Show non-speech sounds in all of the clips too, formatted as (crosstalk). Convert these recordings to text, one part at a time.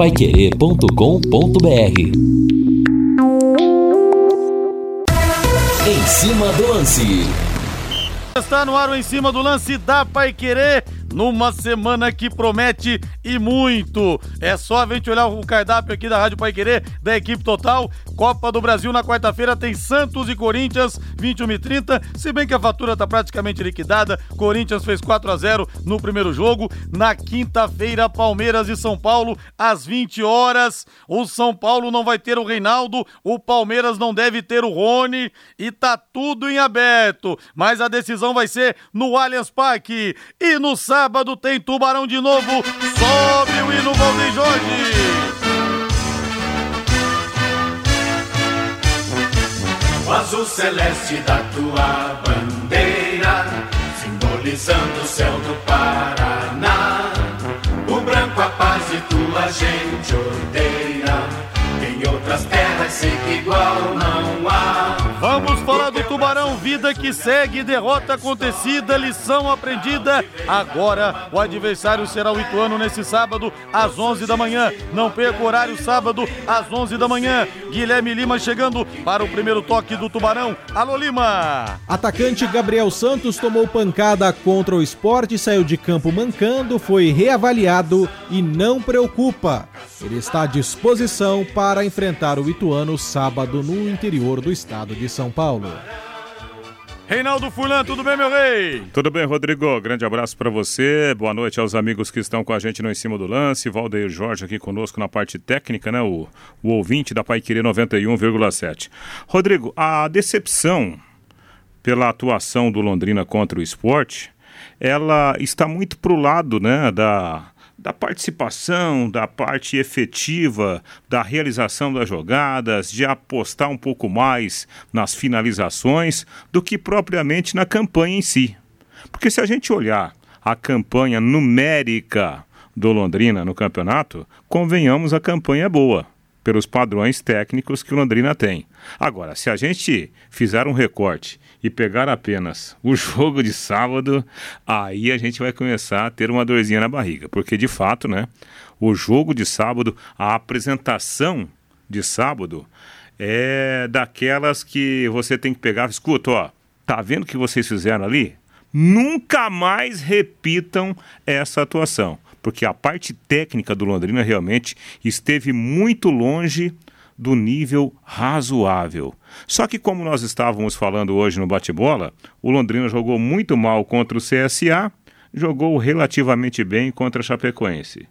paiquerê.com.br Em cima do lance. Está no ar o em cima do lance da Pai Querer numa semana que promete e muito. É só a gente olhar o cardápio aqui da Rádio Pai Querer, da equipe total. Copa do Brasil na quarta-feira tem Santos e Corinthians, 21 e 30. Se bem que a fatura tá praticamente liquidada, Corinthians fez 4 a 0 no primeiro jogo. Na quinta-feira, Palmeiras e São Paulo, às 20 horas. O São Paulo não vai ter o Reinaldo, o Palmeiras não deve ter o Rony e tá tudo em aberto. Mas a decisão vai ser no Allianz Parque. E no sábado tem Tubarão de novo. Sobe o hino Golden Jorge. O azul celeste da tua bandeira, simbolizando o céu do Paraná. O branco a paz e tua gente odeia. Em outras terras sei que igual não há. Vamos falar do Tubarão, vida que segue, derrota acontecida, lição aprendida. Agora o adversário será o Ituano nesse sábado às 11 da manhã. Não perca o horário sábado às 11 da manhã. Guilherme Lima chegando para o primeiro toque do Tubarão. Alô Lima! Atacante Gabriel Santos tomou pancada contra o esporte, saiu de campo mancando, foi reavaliado e não preocupa. Ele está à disposição para enfrentar o Ituano sábado no interior do estado de São Paulo. Reinaldo Fulan, tudo bem, meu rei? Tudo bem, Rodrigo? Grande abraço para você. Boa noite aos amigos que estão com a gente no Em Cima do Lance. Valdeir Jorge aqui conosco na parte técnica, né? O, o ouvinte da Paiqueria 91,7. Rodrigo, a decepção pela atuação do Londrina contra o esporte, ela está muito pro lado, né, da da participação, da parte efetiva, da realização das jogadas, de apostar um pouco mais nas finalizações do que propriamente na campanha em si. Porque se a gente olhar a campanha numérica do Londrina no campeonato, convenhamos a campanha é boa pelos padrões técnicos que o Londrina tem. Agora, se a gente fizer um recorte e pegar apenas o (laughs) jogo de sábado, aí a gente vai começar a ter uma dorzinha na barriga, porque de fato, né, o jogo de sábado, a apresentação de sábado é daquelas que você tem que pegar, escuta, ó, tá vendo o que vocês fizeram ali? Nunca mais repitam essa atuação porque a parte técnica do Londrina realmente esteve muito longe do nível razoável. Só que, como nós estávamos falando hoje no bate-bola, o Londrina jogou muito mal contra o CSA, jogou relativamente bem contra a Chapecoense.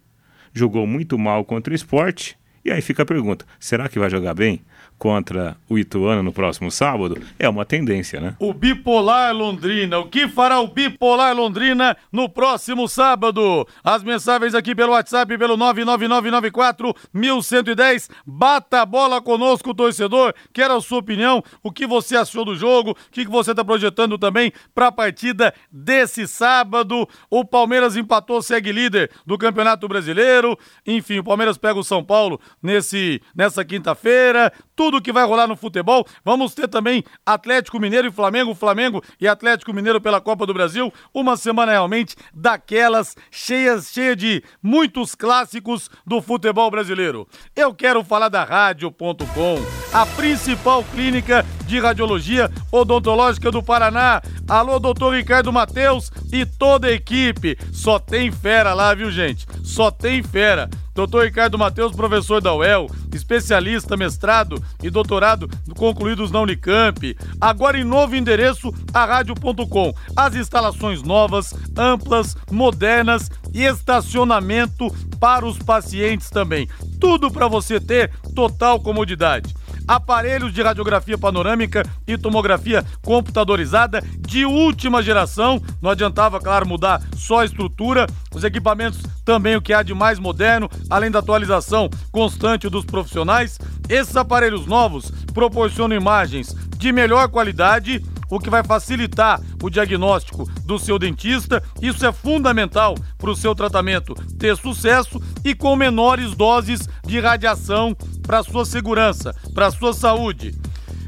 Jogou muito mal contra o esporte, e aí fica a pergunta: será que vai jogar bem? Contra o Ituano no próximo sábado, é uma tendência, né? O Bipolar Londrina. O que fará o Bipolar Londrina no próximo sábado? As mensagens aqui pelo WhatsApp, pelo 99994 1110. Bata a bola conosco, torcedor. Quero a sua opinião. O que você achou do jogo? O que você está projetando também para a partida desse sábado? O Palmeiras empatou, segue líder do Campeonato Brasileiro. Enfim, o Palmeiras pega o São Paulo nesse, nessa quinta-feira. Tudo tudo que vai rolar no futebol. Vamos ter também Atlético Mineiro e Flamengo, Flamengo e Atlético Mineiro pela Copa do Brasil. Uma semana realmente daquelas cheias, cheia de muitos clássicos do futebol brasileiro. Eu quero falar da Rádio.com, a principal clínica de radiologia odontológica do Paraná. Alô, doutor Ricardo Mateus e toda a equipe. Só tem fera lá, viu, gente? Só tem fera. Doutor Ricardo Mateus, professor da UEL, especialista, mestrado e doutorado concluídos na Unicamp. Agora em novo endereço, a rádio.com. As instalações novas, amplas, modernas e estacionamento para os pacientes também. Tudo para você ter total comodidade aparelhos de radiografia panorâmica e tomografia computadorizada de última geração. Não adiantava, claro, mudar só a estrutura, os equipamentos também o que há de mais moderno, além da atualização constante dos profissionais. Esses aparelhos novos proporcionam imagens de melhor qualidade o que vai facilitar o diagnóstico do seu dentista. Isso é fundamental para o seu tratamento ter sucesso e com menores doses de radiação para sua segurança, para sua saúde.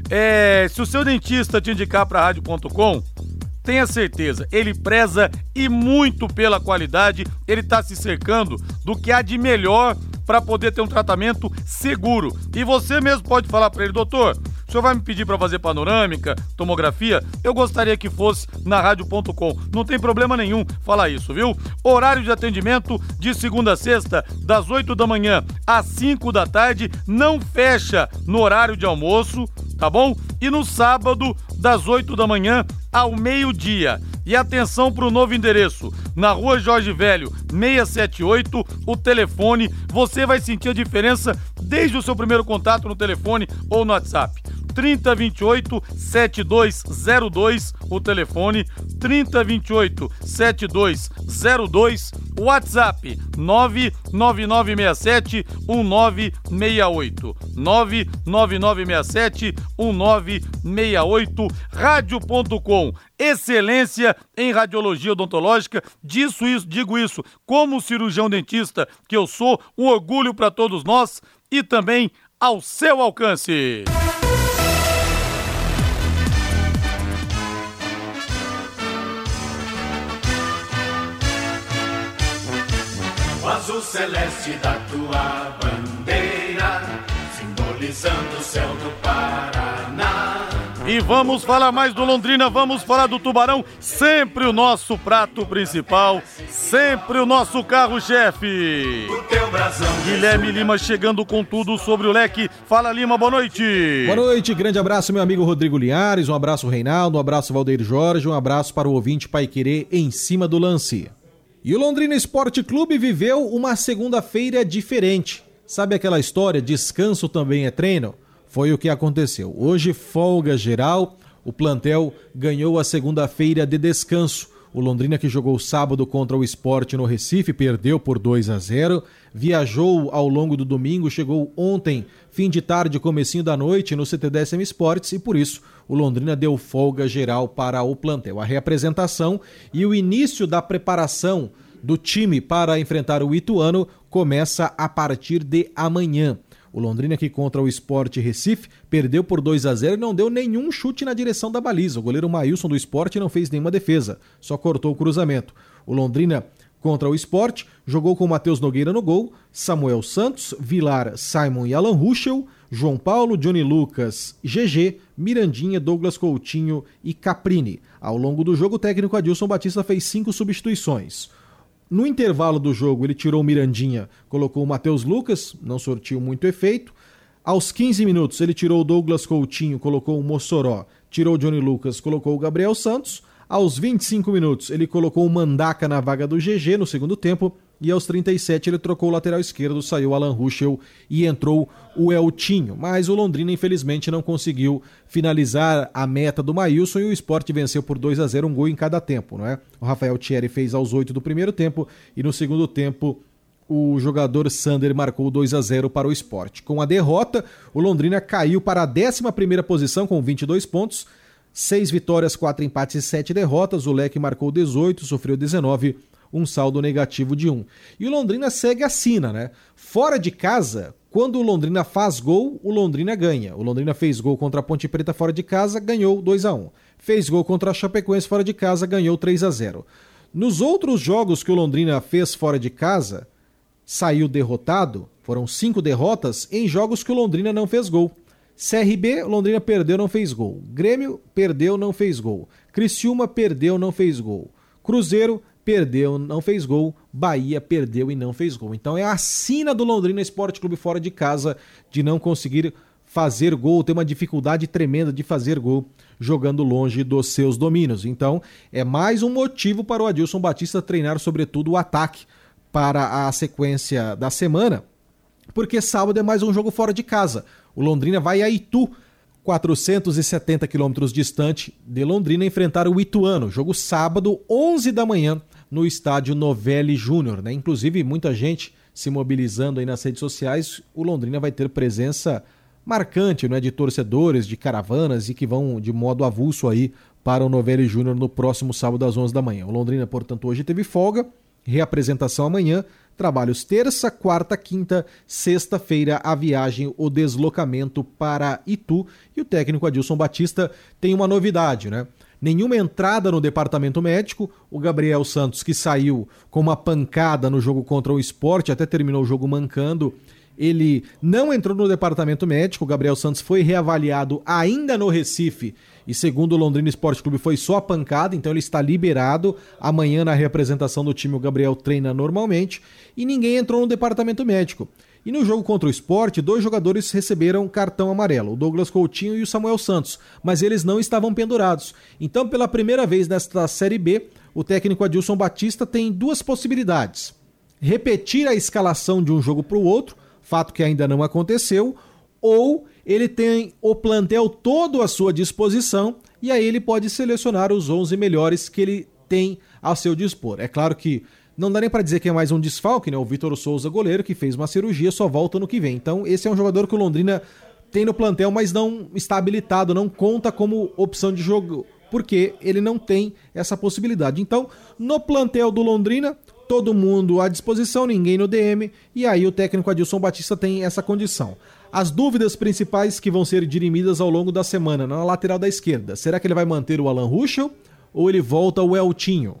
É, se o seu dentista te indicar para rádio.com, tenha certeza, ele preza e muito pela qualidade, ele está se cercando do que há de melhor para poder ter um tratamento seguro. E você mesmo pode falar para ele, doutor, o senhor vai me pedir para fazer panorâmica, tomografia? Eu gostaria que fosse na rádio.com. Não tem problema nenhum falar isso, viu? Horário de atendimento de segunda a sexta, das 8 da manhã às 5 da tarde, não fecha no horário de almoço, tá bom? E no sábado, das 8 da manhã ao meio-dia. E atenção para o novo endereço, na rua Jorge Velho, 678, o telefone. Você vai sentir a diferença desde o seu primeiro contato no telefone ou no WhatsApp. 3028 7202, o telefone 3028 7202, WhatsApp 99967 1968 99967 1968 rádio.com excelência em radiologia odontológica. Disso isso, digo isso como cirurgião dentista que eu sou, um orgulho para todos nós e também ao seu alcance. Celeste da tua bandeira, simbolizando o céu do Paraná. E vamos falar mais do Londrina, vamos falar do Tubarão, sempre o nosso prato principal, sempre o nosso carro-chefe. O teu brasão Guilherme Lima chegando com tudo sobre o leque. Fala Lima, boa noite. Boa noite, grande abraço, meu amigo Rodrigo Linhares, um abraço Reinaldo, um abraço Valdeir Jorge, um abraço para o ouvinte Pai Querer em cima do lance. E o Londrina Esporte Clube viveu uma segunda-feira diferente. Sabe aquela história, descanso também é treino? Foi o que aconteceu. Hoje, folga geral, o plantel ganhou a segunda-feira de descanso. O Londrina que jogou sábado contra o Esporte no Recife perdeu por 2 a 0. Viajou ao longo do domingo, chegou ontem, fim de tarde, comecinho da noite no CTDSM Esportes e por isso o Londrina deu folga geral para o plantel. A reapresentação e o início da preparação do time para enfrentar o Ituano começa a partir de amanhã. O Londrina que contra o Sport Recife perdeu por 2 a 0 e não deu nenhum chute na direção da baliza. O goleiro Maílson do Sport não fez nenhuma defesa, só cortou o cruzamento. O Londrina contra o Sport jogou com Matheus Nogueira no gol, Samuel Santos, Vilar, Simon e Alan Ruschel, João Paulo, Johnny Lucas, GG, Mirandinha, Douglas Coutinho e Caprini. Ao longo do jogo, o técnico Adilson Batista fez cinco substituições. No intervalo do jogo, ele tirou o Mirandinha, colocou o Matheus Lucas, não sortiu muito efeito. Aos 15 minutos, ele tirou o Douglas Coutinho, colocou o Mossoró, tirou o Johnny Lucas, colocou o Gabriel Santos. Aos 25 minutos, ele colocou o Mandaca na vaga do GG no segundo tempo. E aos 37 ele trocou o lateral esquerdo, saiu Alan Ruschel e entrou o Eltinho. Mas o Londrina, infelizmente, não conseguiu finalizar a meta do Maílson e o esporte venceu por 2 a 0 um gol em cada tempo, não é? O Rafael Thierry fez aos 8 do primeiro tempo e no segundo tempo o jogador Sander marcou 2 a 0 para o esporte. Com a derrota, o Londrina caiu para a 11 posição com 22 pontos, 6 vitórias, 4 empates e 7 derrotas. O Leque marcou 18, sofreu 19 um saldo negativo de 1. E o Londrina segue a sina, né? Fora de casa, quando o Londrina faz gol, o Londrina ganha. O Londrina fez gol contra a Ponte Preta fora de casa, ganhou 2 a 1. Fez gol contra a Chapecoense fora de casa, ganhou 3 a 0. Nos outros jogos que o Londrina fez fora de casa, saiu derrotado. Foram cinco derrotas em jogos que o Londrina não fez gol. CRB, Londrina perdeu, não fez gol. Grêmio perdeu, não fez gol. Criciúma perdeu, não fez gol. Cruzeiro perdeu, não fez gol. Bahia perdeu e não fez gol. Então é a sina do Londrina Esporte Clube fora de casa de não conseguir fazer gol, ter uma dificuldade tremenda de fazer gol jogando longe dos seus domínios. Então é mais um motivo para o Adilson Batista treinar sobretudo o ataque para a sequência da semana, porque sábado é mais um jogo fora de casa. O Londrina vai a Itu 470 quilômetros distante de Londrina, enfrentar o Ituano. Jogo sábado, 11 da manhã, no estádio Novelli Júnior. Né? Inclusive, muita gente se mobilizando aí nas redes sociais. O Londrina vai ter presença marcante né, de torcedores, de caravanas e que vão de modo avulso aí para o Novelli Júnior no próximo sábado às 11 da manhã. O Londrina, portanto, hoje teve folga, reapresentação amanhã Trabalhos terça, quarta, quinta, sexta-feira, a viagem, o deslocamento para Itu. E o técnico Adilson Batista tem uma novidade, né? nenhuma entrada no departamento médico. O Gabriel Santos, que saiu com uma pancada no jogo contra o esporte, até terminou o jogo mancando. Ele não entrou no departamento médico. O Gabriel Santos foi reavaliado ainda no Recife. E segundo o Londrina Esporte Clube, foi só a pancada, então ele está liberado. Amanhã, na representação do time, o Gabriel treina normalmente. E ninguém entrou no departamento médico. E no jogo contra o esporte, dois jogadores receberam cartão amarelo, o Douglas Coutinho e o Samuel Santos, mas eles não estavam pendurados. Então, pela primeira vez nesta Série B, o técnico Adilson Batista tem duas possibilidades: repetir a escalação de um jogo para o outro, fato que ainda não aconteceu, ou ele tem o plantel todo à sua disposição e aí ele pode selecionar os 11 melhores que ele tem ao seu dispor. É claro que não dá nem para dizer que é mais um desfalque, né? O Vitor Souza, goleiro, que fez uma cirurgia, só volta no que vem. Então, esse é um jogador que o Londrina tem no plantel, mas não está habilitado, não conta como opção de jogo, porque ele não tem essa possibilidade. Então, no plantel do Londrina, todo mundo à disposição, ninguém no DM, e aí o técnico Adilson Batista tem essa condição. As dúvidas principais que vão ser dirimidas ao longo da semana na lateral da esquerda. Será que ele vai manter o Alan Ruschel ou ele volta o Eltinho?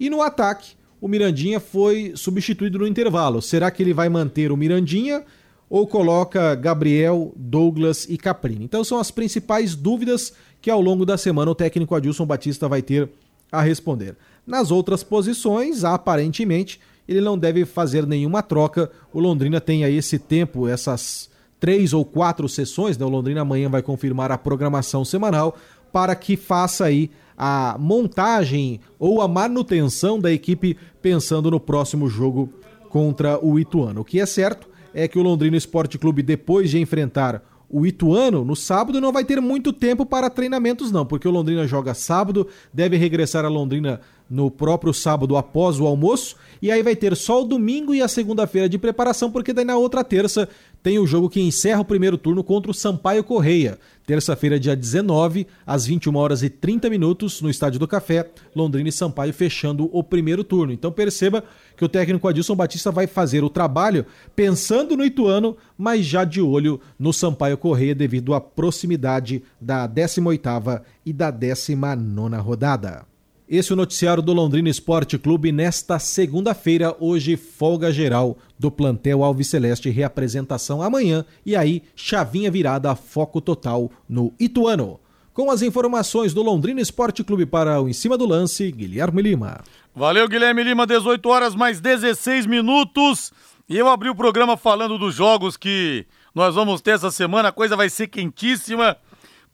E no ataque, o Mirandinha foi substituído no intervalo. Será que ele vai manter o Mirandinha ou coloca Gabriel, Douglas e Caprini? Então são as principais dúvidas que ao longo da semana o técnico Adilson Batista vai ter a responder. Nas outras posições, aparentemente, ele não deve fazer nenhuma troca. O Londrina tem aí esse tempo, essas três ou quatro sessões, né? O Londrina amanhã vai confirmar a programação semanal para que faça aí a montagem ou a manutenção da equipe pensando no próximo jogo contra o Ituano. O que é certo é que o Londrina Esporte Clube, depois de enfrentar o Ituano no sábado, não vai ter muito tempo para treinamentos, não, porque o Londrina joga sábado, deve regressar a Londrina no próprio sábado após o almoço, e aí vai ter só o domingo e a segunda-feira de preparação, porque daí na outra terça tem o jogo que encerra o primeiro turno contra o Sampaio Correia. Terça-feira, dia 19, às 21 horas e 30 minutos, no Estádio do Café, Londrina e Sampaio fechando o primeiro turno. Então perceba que o técnico Adilson Batista vai fazer o trabalho pensando no Ituano, mas já de olho no Sampaio Correia devido à proximidade da 18ª e da 19ª rodada. Esse é o noticiário do Londrina Esporte Clube nesta segunda-feira, hoje folga geral do plantel Alves Celeste, reapresentação amanhã e aí chavinha virada foco total no Ituano. Com as informações do Londrina Esporte Clube para o Em Cima do Lance, Guilherme Lima. Valeu, Guilherme Lima, 18 horas mais 16 minutos. E eu abri o programa falando dos jogos que nós vamos ter essa semana, a coisa vai ser quentíssima.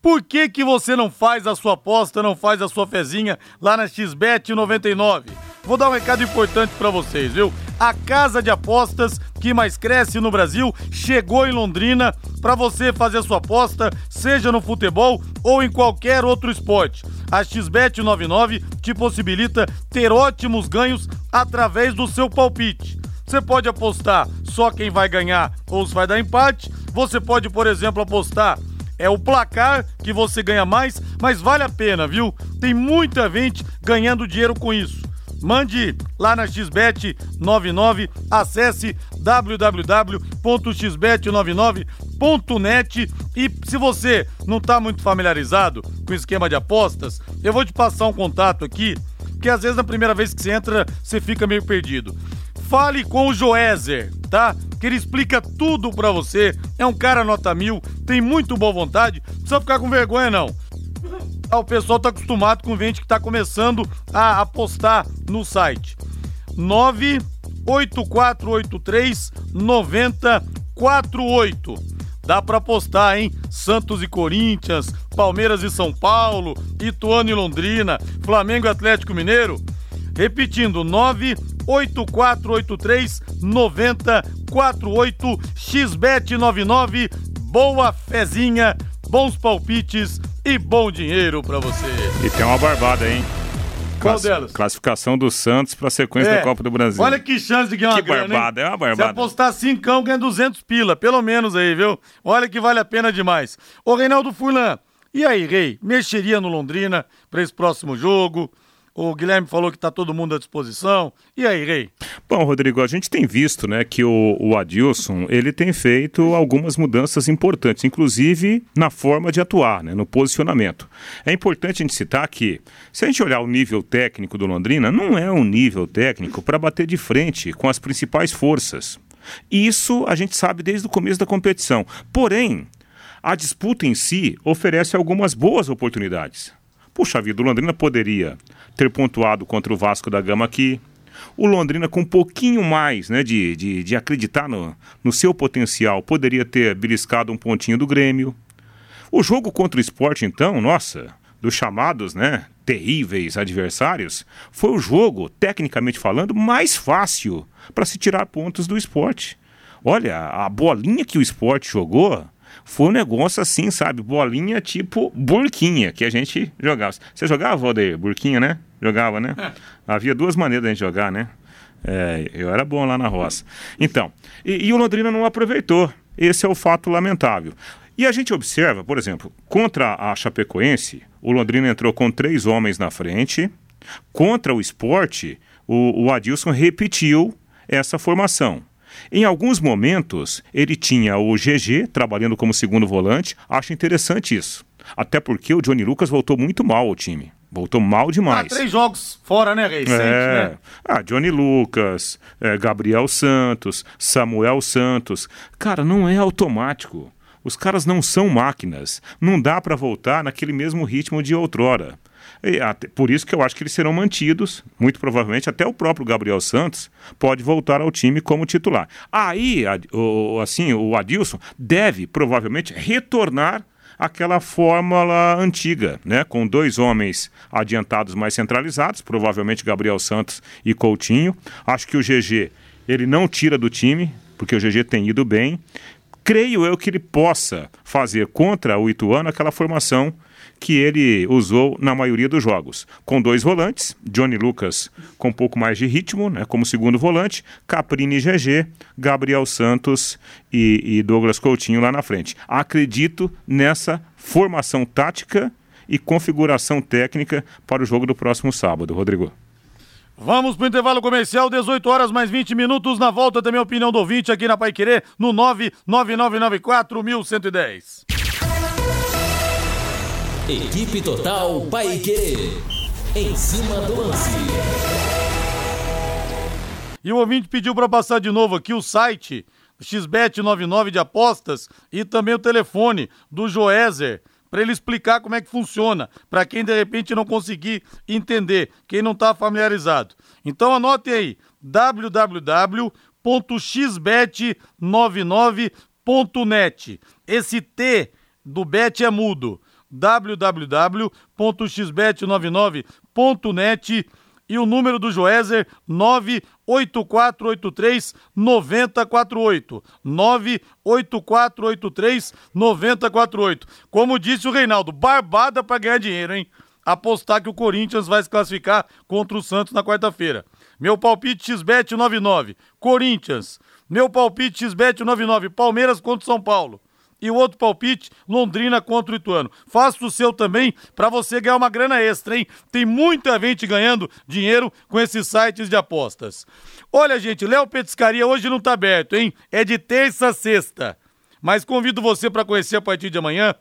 Por que, que você não faz a sua aposta, não faz a sua fezinha lá na XBET 99? Vou dar um recado importante para vocês, viu? A casa de apostas que mais cresce no Brasil chegou em Londrina para você fazer a sua aposta, seja no futebol ou em qualquer outro esporte. A XBET 99 te possibilita ter ótimos ganhos através do seu palpite. Você pode apostar só quem vai ganhar ou se vai dar empate. Você pode, por exemplo, apostar é o placar que você ganha mais, mas vale a pena, viu? Tem muita gente ganhando dinheiro com isso. Mande lá na XBET 99, acesse www.xbet99.net e se você não está muito familiarizado com o esquema de apostas, eu vou te passar um contato aqui, que às vezes na primeira vez que você entra, você fica meio perdido. Fale com o Joézer, tá? Que ele explica tudo pra você. É um cara nota mil, tem muito boa vontade. Não precisa ficar com vergonha, não. Ah, o pessoal tá acostumado com gente que tá começando a apostar no site. 98483 9048. Dá pra apostar, hein? Santos e Corinthians, Palmeiras e São Paulo, Ituano e Londrina, Flamengo e Atlético Mineiro. Repetindo, 98483 9048 XBET99. Boa fezinha, bons palpites e bom dinheiro para você. E tem uma barbada, hein? Qual delas? Classificação do Santos para a sequência É. da Copa do Brasil. Olha que chance de ganhar uma Que grana, hein? barbada, é uma Se barbada. apostar 5, ganha 200 pila, pelo menos aí, viu? Olha que vale a pena demais. Ô, Reinaldo Furlan, e aí, Rei? Mexeria no Londrina para esse próximo jogo? O Guilherme falou que está todo mundo à disposição. E aí, Rei? Bom, Rodrigo, a gente tem visto né, que o, o Adilson ele tem feito algumas mudanças importantes, inclusive na forma de atuar, né, no posicionamento. É importante a gente citar que, se a gente olhar o nível técnico do Londrina, não é um nível técnico para bater de frente com as principais forças. Isso a gente sabe desde o começo da competição. Porém, a disputa em si oferece algumas boas oportunidades. Puxa vida, o Londrina poderia ter pontuado contra o Vasco da Gama aqui. O Londrina, com um pouquinho mais né, de, de, de acreditar no, no seu potencial, poderia ter beliscado um pontinho do Grêmio. O jogo contra o esporte, então, nossa, dos chamados né, terríveis adversários, foi o jogo, tecnicamente falando, mais fácil para se tirar pontos do esporte. Olha, a bolinha que o esporte jogou foi um negócio assim, sabe? Bolinha tipo burquinha que a gente jogava. Você jogava, Valdeir? Burquinha, né? Jogava, né? É. Havia duas maneiras de gente jogar, né? É, eu era bom lá na roça. Então, e, e o Londrina não aproveitou. Esse é o fato lamentável. E a gente observa, por exemplo, contra a Chapecoense, o Londrina entrou com três homens na frente. Contra o esporte, o, o Adilson repetiu essa formação. Em alguns momentos, ele tinha o GG trabalhando como segundo volante. Acho interessante isso. Até porque o Johnny Lucas voltou muito mal ao time. Voltou mal demais. Ah, três jogos fora, né, Recente, é. né? Ah, Johnny Lucas, é, Gabriel Santos, Samuel Santos. Cara, não é automático. Os caras não são máquinas. Não dá para voltar naquele mesmo ritmo de outrora. Até, por isso que eu acho que eles serão mantidos, muito provavelmente até o próprio Gabriel Santos pode voltar ao time como titular. Aí, o, assim, o Adilson deve provavelmente retornar aquela fórmula antiga, né, com dois homens adiantados mais centralizados, provavelmente Gabriel Santos e Coutinho. Acho que o GG ele não tira do time, porque o GG tem ido bem. Creio eu que ele possa fazer contra o Ituano aquela formação que ele usou na maioria dos jogos. Com dois volantes, Johnny Lucas com um pouco mais de ritmo, né, como segundo volante, Caprini GG, Gabriel Santos e, e Douglas Coutinho lá na frente. Acredito nessa formação tática e configuração técnica para o jogo do próximo sábado. Rodrigo. Vamos para o intervalo comercial, 18 horas mais 20 minutos. Na volta também a opinião do ouvinte aqui na Pai Querer, no 99994 1110. Equipe Total Paique. Em cima do lance. E o ouvinte pediu para passar de novo aqui o site XBET99 de apostas e também o telefone do Joézer para ele explicar como é que funciona, para quem de repente não conseguir entender, quem não está familiarizado. Então anote aí www.xbet99.net. Esse T do bet é mudo www.xbet99.net e o número do Joézer 98483 9048. 98483 9048. Como disse o Reinaldo, barbada para ganhar dinheiro, hein? Apostar que o Corinthians vai se classificar contra o Santos na quarta-feira. Meu palpite XBET 99, Corinthians. Meu palpite XBET 99, Palmeiras contra São Paulo e o outro palpite, Londrina contra o Ituano. Faça o seu também para você ganhar uma grana extra, hein? Tem muita gente ganhando dinheiro com esses sites de apostas. Olha, gente, Léo Petiscaria hoje não tá aberto, hein? É de terça a sexta. Mas convido você para conhecer a partir de amanhã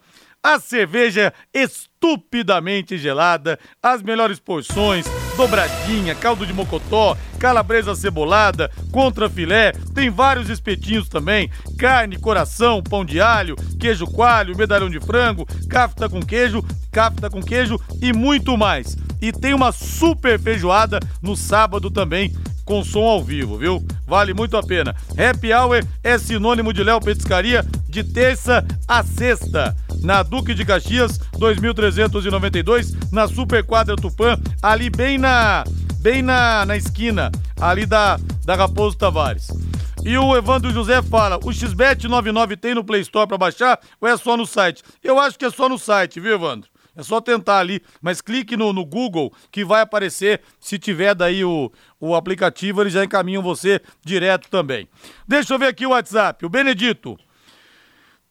a cerveja estupidamente gelada, as melhores porções, dobradinha, caldo de mocotó, calabresa cebolada, contra filé, tem vários espetinhos também, carne, coração, pão de alho, queijo coalho, medalhão de frango, cafta com queijo, cafta com queijo e muito mais. E tem uma super feijoada no sábado também, com som ao vivo, viu? Vale muito a pena. Happy Hour é sinônimo de Léo Petiscaria de terça a sexta. Na Duque de Caxias, 2392, na Super Quadra Tupã, ali bem na bem na, na esquina, ali da, da Raposo Tavares. E o Evandro José fala: o XBET 99 tem no Play Store para baixar ou é só no site? Eu acho que é só no site, viu, Evandro? É só tentar ali, mas clique no, no Google que vai aparecer. Se tiver daí o, o aplicativo, eles já encaminham você direto também. Deixa eu ver aqui o WhatsApp. O Benedito.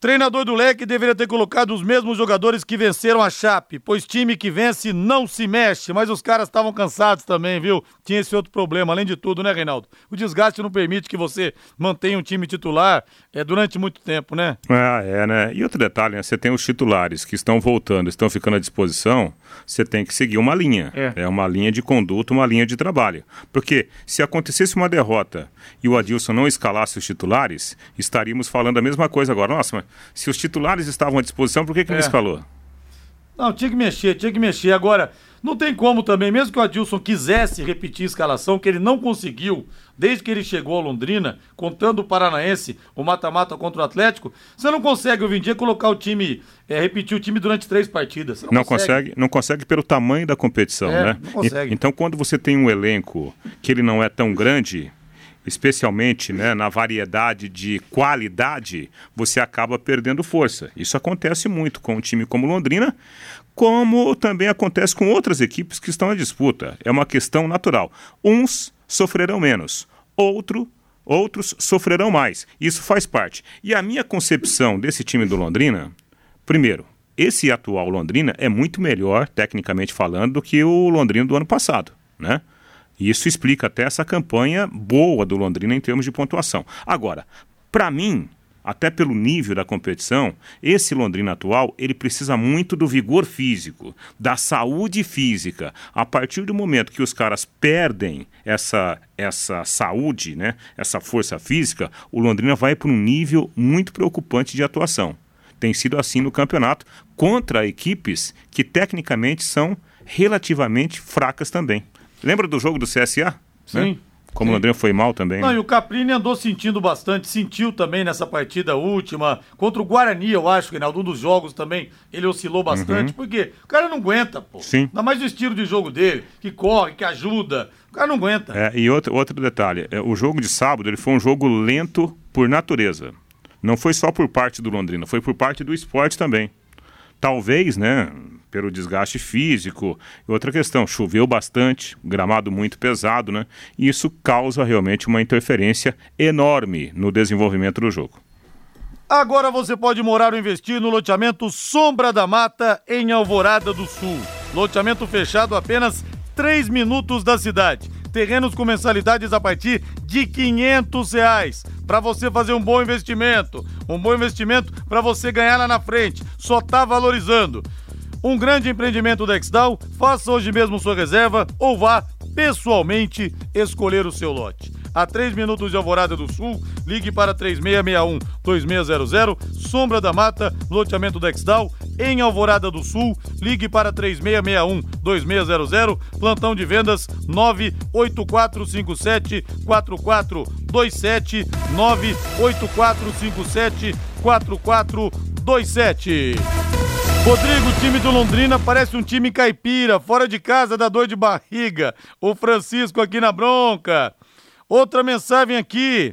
Treinador do Leque deveria ter colocado os mesmos jogadores que venceram a Chape, pois time que vence não se mexe, mas os caras estavam cansados também, viu? Tinha esse outro problema, além de tudo, né, Reinaldo? O desgaste não permite que você mantenha um time titular é, durante muito tempo, né? Ah, é, né? E outro detalhe, né? Você tem os titulares que estão voltando, estão ficando à disposição, você tem que seguir uma linha. É. é uma linha de conduta, uma linha de trabalho. Porque se acontecesse uma derrota e o Adilson não escalasse os titulares, estaríamos falando a mesma coisa agora. Nossa, mas se os titulares estavam à disposição, por que, que é. não escalou? Não, tinha que mexer, tinha que mexer. Agora, não tem como também, mesmo que o Adilson quisesse repetir a escalação, que ele não conseguiu, desde que ele chegou ao Londrina, contando o Paranaense, o mata-mata contra o Atlético, você não consegue hoje em dia colocar o time, é, repetir o time durante três partidas. Não, não consegue. consegue. Não consegue pelo tamanho da competição, é, né? Não consegue. E, então, quando você tem um elenco que ele não é tão grande, especialmente né, na variedade de qualidade, você acaba perdendo força. Isso acontece muito com um time como Londrina, como também acontece com outras equipes que estão à disputa. É uma questão natural. Uns sofrerão menos, outro, outros sofrerão mais. Isso faz parte. E a minha concepção desse time do Londrina, primeiro, esse atual Londrina é muito melhor, tecnicamente falando, do que o Londrina do ano passado, né? E isso explica até essa campanha boa do Londrina em termos de pontuação. Agora, para mim, até pelo nível da competição, esse Londrina atual, ele precisa muito do vigor físico, da saúde física. A partir do momento que os caras perdem essa essa saúde, né, essa força física, o Londrina vai para um nível muito preocupante de atuação. Tem sido assim no campeonato contra equipes que tecnicamente são relativamente fracas também. Lembra do jogo do CSA? Né? Sim. Né? Como Sim. o Londrina foi mal também. Não, né? e o Caprini andou sentindo bastante, sentiu também nessa partida última. Contra o Guarani, eu acho, Reinaldo, um dos jogos também, ele oscilou bastante, uhum. porque o cara não aguenta, pô. Sim. Ainda mais o estilo de jogo dele, que corre, que ajuda. O cara não aguenta. É, e outro, outro detalhe, é, o jogo de sábado ele foi um jogo lento por natureza. Não foi só por parte do Londrina, foi por parte do esporte também. Talvez, né, pelo desgaste físico. Outra questão, choveu bastante, gramado muito pesado, né? E isso causa realmente uma interferência enorme no desenvolvimento do jogo. Agora você pode morar ou investir no loteamento Sombra da Mata, em Alvorada do Sul. Loteamento fechado apenas 3 minutos da cidade. Terrenos com mensalidades a partir de 500 reais. Para você fazer um bom investimento. Um bom investimento para você ganhar lá na frente. Só tá valorizando. Um grande empreendimento da Exdal. Faça hoje mesmo sua reserva ou vá pessoalmente escolher o seu lote a 3 minutos de Alvorada do Sul. Ligue para 3661-2600. Sombra da Mata, loteamento Dexdal, em Alvorada do Sul. Ligue para 3661-2600. Plantão de vendas 98457-4427. 98457-4427. Rodrigo, o time do Londrina parece um time caipira, fora de casa dá dor de barriga. O Francisco aqui na bronca. Outra mensagem aqui.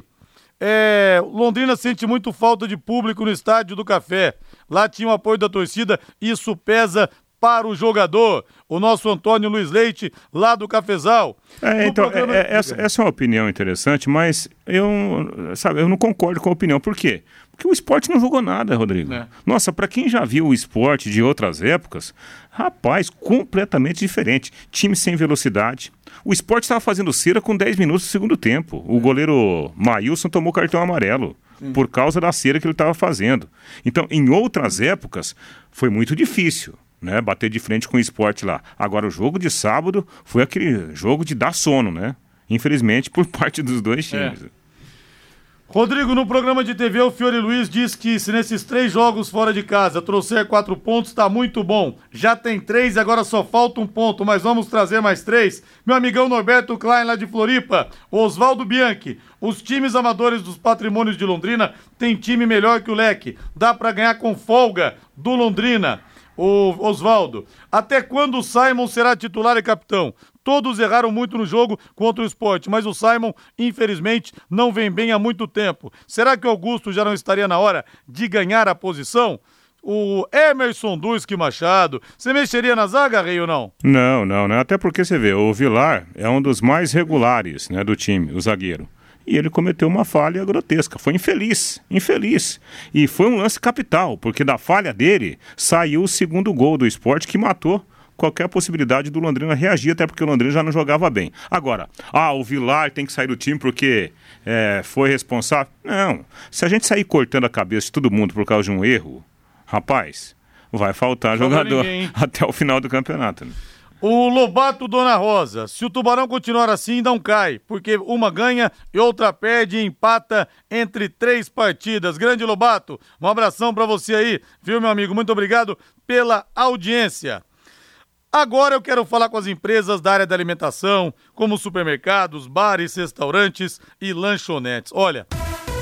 É, Londrina sente muito falta de público no estádio do Café. Lá tinha o apoio da torcida, isso pesa para o jogador. O nosso Antônio Luiz Leite, lá do Cafezal. É, então, programa... é, é, essa, essa, é uma opinião interessante, mas eu, sabe, eu não concordo com a opinião. Por quê? Porque o esporte não jogou nada, Rodrigo. É. Nossa, para quem já viu o esporte de outras épocas, rapaz, completamente diferente. Time sem velocidade, o esporte estava fazendo cera com 10 minutos do segundo tempo. O goleiro Maílson tomou cartão amarelo Sim. por causa da cera que ele estava fazendo. Então, em outras épocas, foi muito difícil. Né, bater de frente com o esporte lá. Agora, o jogo de sábado foi aquele jogo de dar sono, né? Infelizmente, por (laughs) parte dos dois é. times. É. Rodrigo, no programa de TV, o Fiore Luiz diz que se nesses três jogos fora de casa trouxer quatro pontos, tá muito bom. Já tem três, agora só falta um ponto, mas vamos trazer mais três. Meu amigão Norberto Klein, lá de Floripa, Oswaldo Bianchi, os times amadores dos patrimônios de Londrina têm time melhor que o Leque. Dá para ganhar com folga do Londrina. O Oswaldo, até quando o Simon será titular e capitão? Todos erraram muito no jogo contra o esporte, mas o Simon, infelizmente, não vem bem há muito tempo. Será que o Augusto já não estaria na hora de ganhar a posição? O Emerson Duski Machado, você mexeria na zaga, Rei, ou não? Não, não, não. Até porque você vê, o Vilar é um dos mais regulares né, do time, o zagueiro. E ele cometeu uma falha grotesca. Foi infeliz, infeliz. E foi um lance capital, porque da falha dele saiu o segundo gol do esporte que matou qualquer possibilidade do Londrina reagir, até porque o Londrina já não jogava bem. Agora, ah, o Vilar tem que sair do time porque é, foi responsável. Não. Se a gente sair cortando a cabeça de todo mundo por causa de um erro, rapaz, vai faltar jogador ninguém. (laughs) até o final do campeonato. Né? O Lobato Dona Rosa, se o Tubarão continuar assim, não cai, porque uma ganha e outra perde e empata entre três partidas. Grande Lobato, um abração para você aí, viu, meu amigo? Muito obrigado pela audiência. Agora eu quero falar com as empresas da área da alimentação, como supermercados, bares, restaurantes e lanchonetes. Olha,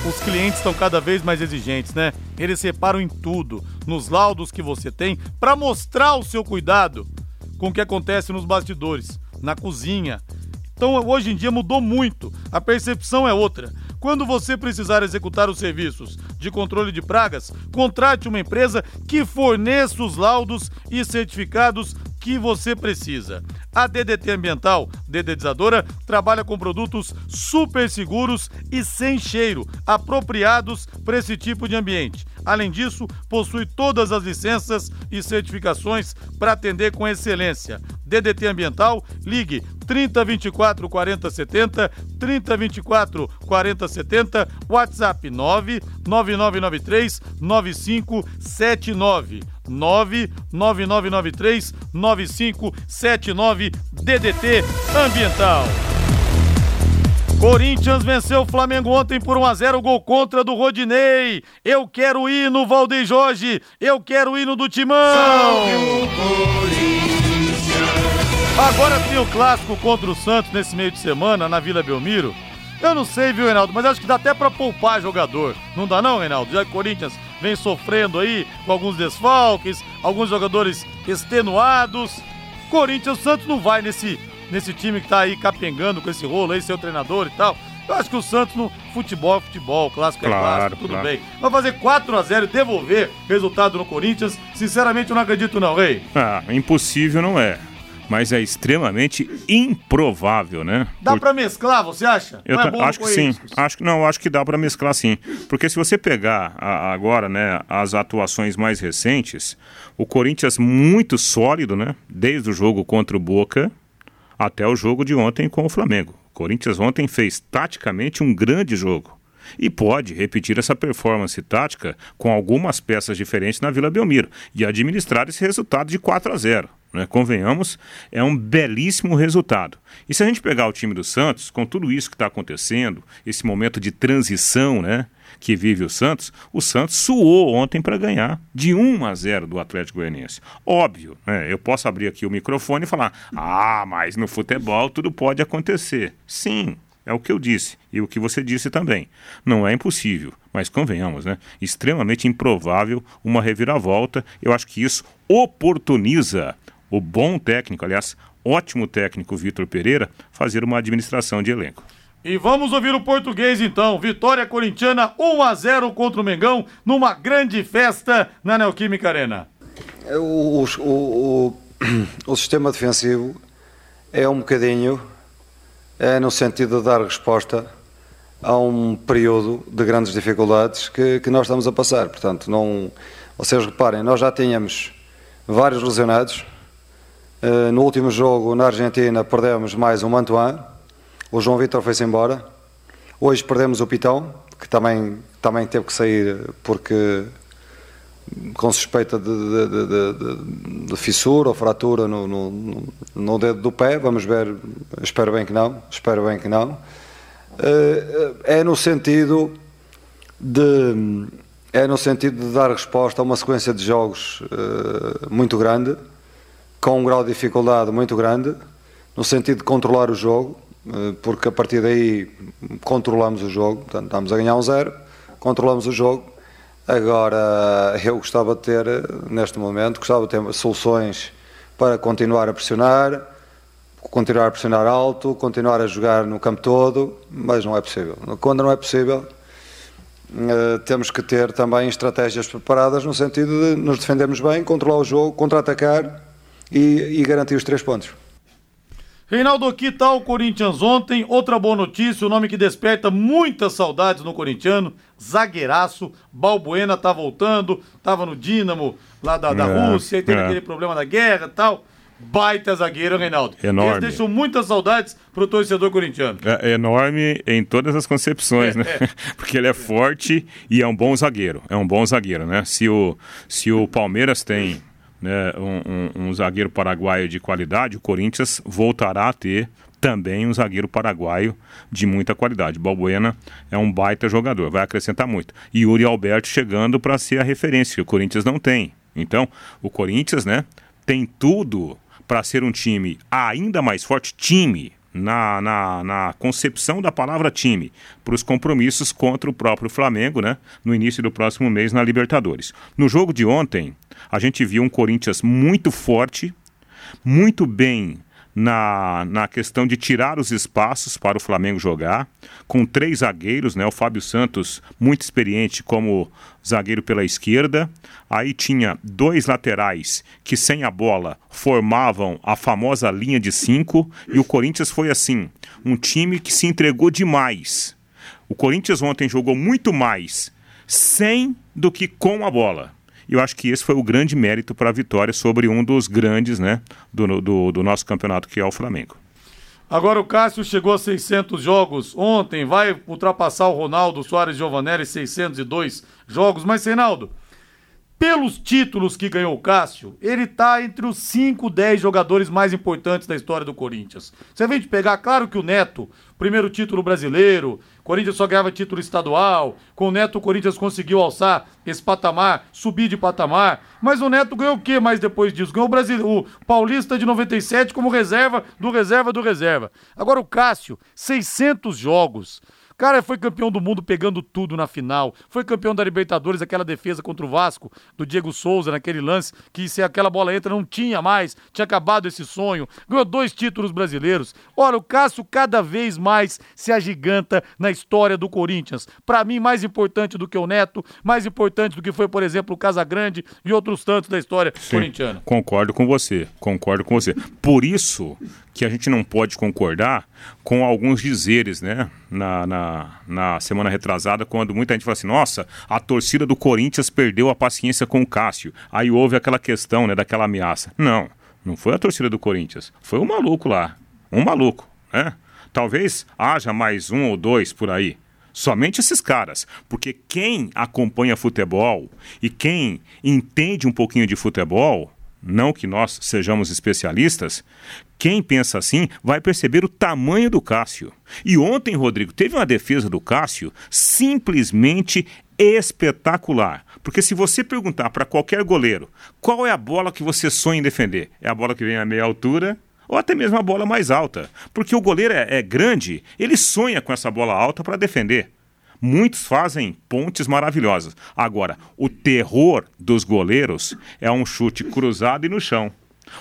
os clientes estão cada vez mais exigentes, né? Eles reparam em tudo, nos laudos que você tem, para mostrar o seu cuidado com o que acontece nos bastidores, na cozinha. Então, hoje em dia mudou muito, a percepção é outra. Quando você precisar executar os serviços de controle de pragas, contrate uma empresa que forneça os laudos e certificados que você precisa. A DDT Ambiental, dedetizadora, trabalha com produtos super seguros e sem cheiro, apropriados para esse tipo de ambiente. Além disso, possui todas as licenças e certificações para atender com excelência. DDT Ambiental, ligue 3024 4070, 3024 4070, WhatsApp 99993 9579. 99993 9579 DDT Ambiental. Corinthians venceu o Flamengo ontem por 1 a 0 gol contra do Rodinei. Eu quero ir no Valdeir Jorge, eu quero ir no do Timão. Agora tem o clássico contra o Santos nesse meio de semana na Vila Belmiro. Eu não sei, viu, Reinaldo, mas acho que dá até para poupar jogador. Não dá não, Reinaldo? Já que o Corinthians vem sofrendo aí com alguns desfalques, alguns jogadores extenuados. Corinthians, o Santos não vai nesse, nesse time que tá aí capengando com esse rolo aí, seu treinador e tal. Eu acho que o Santos no futebol é futebol, clássico é clássico, tudo claro. bem. Vai fazer 4 a 0 e devolver resultado no Corinthians. Sinceramente, eu não acredito não, rei. Ah, impossível não é mas é extremamente improvável, né? Dá Por... para mesclar, você acha? Eu é acho que sim. Acho que não, acho que dá para mesclar sim. Porque se você pegar a, agora, né, as atuações mais recentes, o Corinthians muito sólido, né, desde o jogo contra o Boca até o jogo de ontem com o Flamengo. O Corinthians ontem fez taticamente um grande jogo e pode repetir essa performance tática com algumas peças diferentes na Vila Belmiro e administrar esse resultado de 4 a 0 né? Convenhamos, é um belíssimo resultado. E se a gente pegar o time do Santos, com tudo isso que está acontecendo, esse momento de transição né, que vive o Santos, o Santos suou ontem para ganhar de 1 a 0 do Atlético Goianiense. Óbvio, né, eu posso abrir aqui o microfone e falar: ah, mas no futebol tudo pode acontecer. Sim, é o que eu disse e o que você disse também. Não é impossível, mas convenhamos, né? Extremamente improvável uma reviravolta. Eu acho que isso oportuniza o bom técnico, aliás, ótimo técnico Vitor Pereira, fazer uma administração de elenco. E vamos ouvir o português então. Vitória corintiana 1 a 0 contra o Mengão numa grande festa na Neoquímica Arena. É, o, o, o, o sistema defensivo é um bocadinho é no sentido de dar resposta a um período de grandes dificuldades que, que nós estamos a passar. Portanto, não, vocês reparem, nós já tínhamos vários lesionados, no último jogo na Argentina perdemos mais um Mantuan, o João Vitor foi-se embora. Hoje perdemos o Pitão, que também, também teve que sair porque com suspeita de, de, de, de fissura ou fratura no, no, no, dedo do pé, vamos ver, espero bem que não, espero bem que não. Eh, é no sentido de é no sentido de dar resposta a uma sequência de jogos eh, muito grande com um grau de dificuldade muito grande, no sentido de controlar o jogo, eh, porque a partir daí controlamos o jogo, portanto estamos a ganhar um zero, controlamos o jogo. Agora (laughs) eu gostava de ter, neste momento, gostava de ter soluções para continuar a pressionar, continuar a pressionar alto, continuar a jogar no campo todo, mas não é possível. Quando não é possível, eh, temos que ter também estratégias preparadas no sentido de nos defendermos bem, controlar o jogo, contra-atacar e, e garantir os três pontos. Reinaldo, que tal o Corinthians ontem? Outra boa notícia, o nome que desperta muitas saudades no corintiano, zagueiraço, Balbuena tá voltando, tava no Dínamo lá da, da É, Rússia, aí teve é. aquele problema da guerra e tal. Baita zagueiro, Reinaldo. Enorme. Eles deixam muitas saudades pro torcedor corintiano. É enorme em todas as concepções, né? (laughs) Porque ele é forte e é um bom zagueiro. É um bom zagueiro, né? Se o, se o Palmeiras tem né, um, um- um zagueiro paraguaio de qualidade, o Corinthians voltará a ter também um zagueiro paraguaio de muita qualidade. Balbuena é um baita jogador, vai acrescentar muito. E Yuri Alberto chegando para ser a referência, que o Corinthians não tem. Então, o Corinthians, né, tem tudo para ser um time ainda mais forte, time, na, na, na concepção da palavra time, para os compromissos contra o próprio Flamengo, né? No início do próximo mês na Libertadores. No jogo de ontem, a gente viu um Corinthians muito forte, muito bem na, na questão de tirar os espaços para o Flamengo jogar, com três zagueiros, né? O Fábio Santos, muito experiente como zagueiro pela esquerda. Aí tinha dois laterais que, sem a bola, formavam a famosa linha de cinco. E o Corinthians foi assim: um time que se entregou demais. O Corinthians ontem jogou muito mais sem do que com a bola. E eu acho que esse foi o grande mérito para a vitória sobre um dos grandes né, do, do, do nosso campeonato, que é o Flamengo. Agora o Cássio chegou a 600 jogos ontem, vai ultrapassar o Ronaldo Soares Giovanelli, 602 jogos. Mas, Reinaldo, pelos títulos que ganhou o Cássio, ele tá entre os 5, 10 jogadores mais importantes da história do Corinthians. Você vem de pegar, claro que o Neto, primeiro título brasileiro, Corinthians só ganhava título estadual, com o Neto o Corinthians conseguiu alçar esse patamar, subir de patamar, mas o Neto ganhou o que mais depois disso? Ganhou o, Brasil, o Paulista de 97 como reserva do reserva do reserva. Agora o Cássio, 600 jogos. Cara, foi campeão do mundo pegando tudo na final. Foi campeão da Libertadores, aquela defesa contra o Vasco, do Diego Souza, naquele lance, que se aquela bola entra não tinha mais, tinha acabado esse sonho. Ganhou dois títulos brasileiros. Olha, o Cássio cada vez mais se agiganta na história do Corinthians. Pra mim, mais importante do que o Neto, mais importante do que foi, por exemplo, o Casagrande e outros tantos da história corintiana. Concordo com você, concordo com você. Por isso que a gente não pode concordar com alguns dizeres, né? Na, na, na semana retrasada, quando muita gente fala assim, nossa, a torcida do Corinthians perdeu a paciência com o Cássio. Aí houve aquela questão, né, daquela ameaça. Não, não foi a torcida do Corinthians, foi um maluco lá. Um maluco, né? Talvez haja mais um ou dois por aí. Somente esses caras. Porque quem acompanha futebol e quem entende um pouquinho de futebol, não que nós sejamos especialistas, quem pensa assim vai perceber o tamanho do Cássio. E ontem, Rodrigo, teve uma defesa do Cássio simplesmente espetacular. Porque se você perguntar para qualquer goleiro qual é a bola que você sonha em defender, é a bola que vem a meia altura ou até mesmo a bola mais alta. Porque o goleiro é, é grande, ele sonha com essa bola alta para defender. Muitos fazem pontes maravilhosas. Agora, o terror dos goleiros é um chute cruzado e no chão.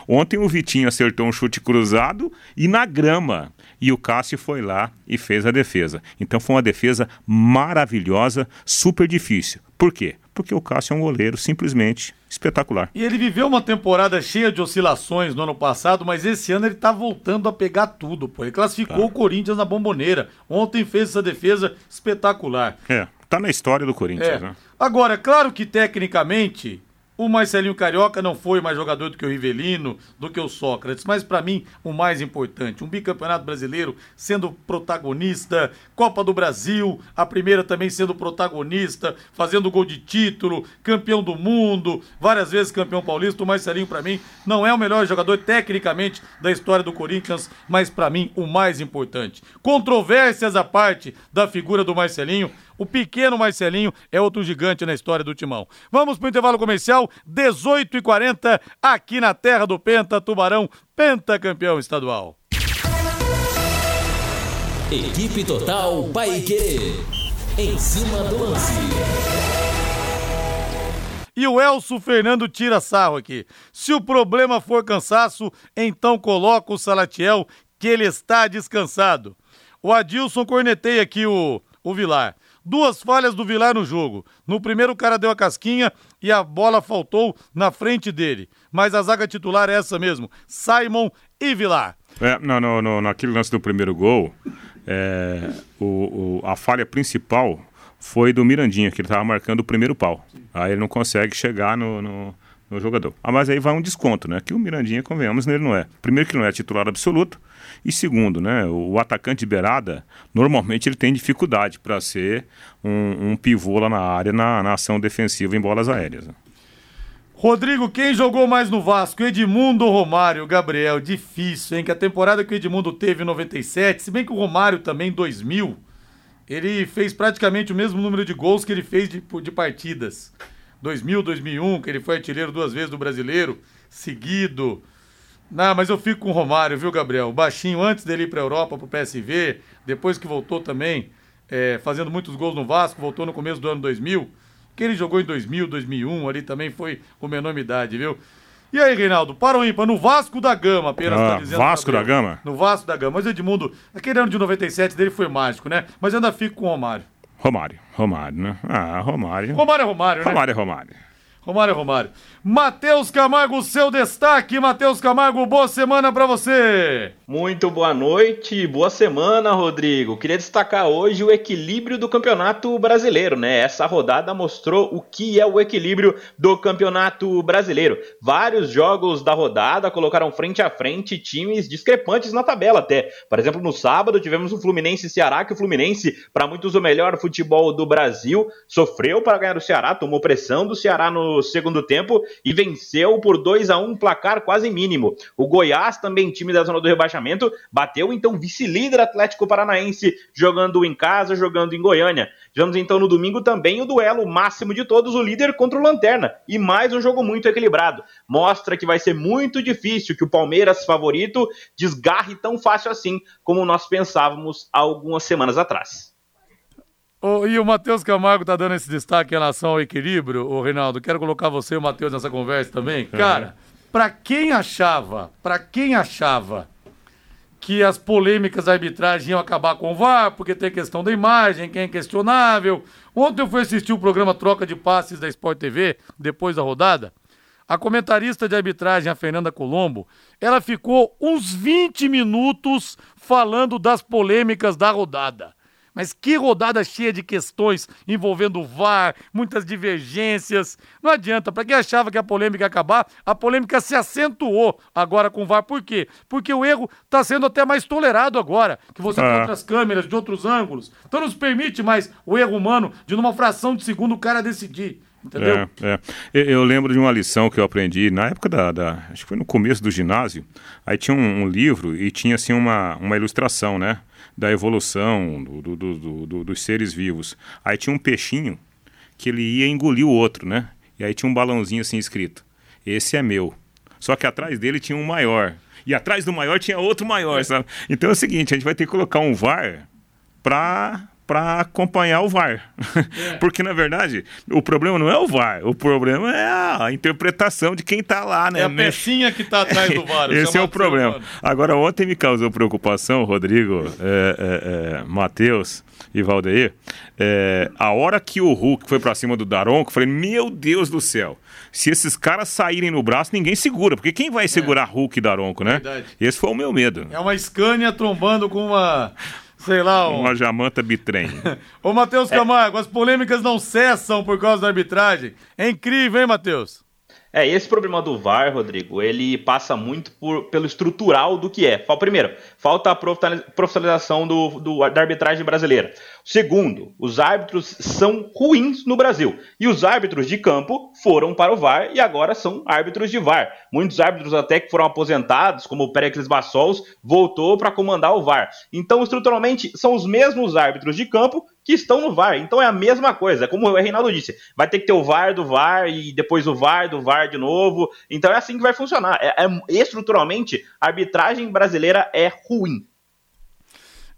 Ontem o Vitinho acertou um chute cruzado e na grama. E o Cássio foi lá e fez a defesa. Então foi uma defesa maravilhosa, super difícil. Por quê? Porque o Cássio é um goleiro simplesmente espetacular. E ele viveu uma temporada cheia de oscilações no ano passado, mas esse ano ele tá voltando a pegar tudo, pô. Ele classificou o Corinthians na bomboneira. Ontem fez essa defesa espetacular. É, tá na história do Corinthians, É. né? Agora, claro que tecnicamente o Marcelinho Carioca não foi mais jogador do que o Rivelino, do que o Sócrates, mas pra mim o mais importante, um bicampeonato brasileiro sendo protagonista, Copa do Brasil, a primeira também sendo protagonista, fazendo gol de título, campeão do mundo, várias vezes campeão paulista, o Marcelinho pra mim não é o melhor jogador tecnicamente da história do Corinthians, mas pra mim o mais importante. Controvérsias à parte da figura do Marcelinho, o pequeno Marcelinho é outro gigante na história do Timão. Vamos para o intervalo comercial, 18 e 40 aqui na terra do Penta, Tubarão, pentacampeão estadual. Equipe Total Paique. Em cima do lance. E o Elso Fernando tira sarro aqui. Se o problema for cansaço, então coloca o Salatiel, que ele está descansado. O Adilson corneteia aqui o, o Vilar. Duas falhas do Vilar no jogo. No primeiro, o cara deu a casquinha e a bola faltou na frente dele. Mas a zaga titular é essa mesmo: Simon e Vilar. É, no, no, naquele lance do primeiro gol, é, o, o, a falha principal foi do Mirandinha, que ele estava marcando o primeiro pau. Aí ele não consegue chegar no, no, no, jogador. Ah, mas aí vai um desconto, né? Que o Mirandinha, convenhamos, nele não é. Primeiro que não é titular absoluto, e segundo, né? O atacante de beirada, normalmente ele tem dificuldade para ser um, um, pivô lá na área, na, na ação defensiva em bolas aéreas. Né? Rodrigo, quem jogou mais no Vasco? Edmundo ou Romário? Gabriel, difícil, hein? Que a temporada que o Edmundo teve em 97, se bem que o Romário também em 2000, ele fez praticamente o mesmo número de gols que ele fez de, de partidas. 2000, 2001, que ele foi artilheiro duas vezes do Brasileiro, seguido. Não, mas eu fico com o Romário, viu, Gabriel? Baixinho, antes dele ir pra Europa, pro PSV, depois que voltou também, é, fazendo muitos gols no Vasco, voltou no começo do ano 2000 que ele jogou em 2000, 2001, ali também foi uma enormidade, viu? E aí, Reinaldo, para o ímpar, no Vasco da Gama, apenas ah, tá dizendo. Vasco da Gama? No Vasco da Gama. Mas Edmundo, aquele ano de 97 dele foi mágico, né? Mas ainda fico com o Romário. Romário, Romário, né? Ah, Romário. Romário é Romário, né? Romário é Romário. Romário é Romário. Matheus Camargo, seu destaque. Matheus Camargo, boa semana para você. Muito boa noite, boa semana, Rodrigo. Queria destacar hoje o equilíbrio do Campeonato Brasileiro, né? Essa rodada mostrou o que é o equilíbrio do Campeonato Brasileiro. Vários jogos da rodada colocaram frente a frente times discrepantes na tabela até. Por exemplo, no sábado tivemos o Fluminense Ceará, que o Fluminense, para muitos o melhor futebol do Brasil, sofreu para ganhar o Ceará, tomou pressão do Ceará no segundo tempo e venceu por 2 a 1 um placar quase mínimo. O Goiás, também time da zona do rebaixamento, bateu então vice-líder Atlético Paranaense, jogando em casa, jogando em Goiânia. Tivemos então no domingo também o duelo máximo de todos, o líder contra o Lanterna. E mais um jogo muito equilibrado. Mostra que vai ser muito difícil que o Palmeiras, favorito, desgarre tão fácil assim como nós pensávamos há algumas semanas atrás. Oh, e o Matheus Camargo tá dando esse destaque em relação ao equilíbrio, o Reinaldo. Quero colocar você e o Matheus nessa conversa também. Uhum. Cara, para quem achava, para quem achava que as polêmicas da arbitragem iam acabar com o VAR, porque tem questão da imagem, quem é questionável. Ontem eu fui assistir o programa Troca de Passes da Sport TV, depois da rodada. A comentarista de arbitragem, a Fernanda Colombo, ela ficou uns 20 minutos falando das polêmicas da rodada. Mas que rodada cheia de questões envolvendo o VAR, muitas divergências. Não adianta, para quem achava que a polêmica ia acabar, a polêmica se acentuou agora com o VAR. Por quê? Porque o erro está sendo até mais tolerado agora, que você tem ah. outras câmeras, de outros ângulos. Então não se permite mais o erro humano de numa fração de segundo o cara decidir. Entendeu? É, é. Eu lembro de uma lição que eu aprendi na época da, da Acho que foi no começo do ginásio. Aí tinha um, um livro e tinha assim uma, uma ilustração, né? da evolução do, do, do, dos seres vivos. Aí tinha um peixinho que ele ia engolir o outro, né? E aí tinha um balãozinho assim escrito: Esse é meu. Só que atrás dele tinha um maior. E atrás do maior tinha outro maior, sabe? Então é o seguinte: a gente vai ter que colocar um VAR para para acompanhar o VAR. É. (laughs) Porque, na verdade, o problema não é o VAR, o problema é a interpretação de quem está lá, né? É a pecinha que está atrás do VAR. (laughs) Esse é o problema. Agora, ontem me causou preocupação, Rodrigo, é, é, é, Matheus e Valdeir, é, a hora que o Hulk foi para cima do Daronco, eu falei, meu Deus do céu, se esses caras saírem no braço, ninguém segura, porque quem vai segurar Hulk e Daronco, né? Verdade. Esse foi o meu medo. É uma Scania trombando com uma sei lá. Um... Uma jamanta bitrem. (laughs) Ô, Matheus Camargo, as polêmicas não cessam por causa da arbitragem. É incrível, hein, Matheus? É, esse problema do VAR, Rodrigo, ele passa muito por, pelo estrutural do que é. Primeiro, falta a profissionalização do, do, da arbitragem brasileira. Segundo, os árbitros são ruins no Brasil. E os árbitros de campo foram para o VAR e agora são árbitros de VAR. Muitos árbitros até que foram aposentados, como o Pericles Bassols, voltou para comandar o VAR. Então, estruturalmente, são os mesmos árbitros de campo que estão no VAR. Então é a mesma coisa. Como o Reinaldo disse, vai ter que ter o VAR do VAR e depois o VAR do VAR de novo. Então é assim que vai funcionar. É, é estruturalmente, a arbitragem brasileira é ruim.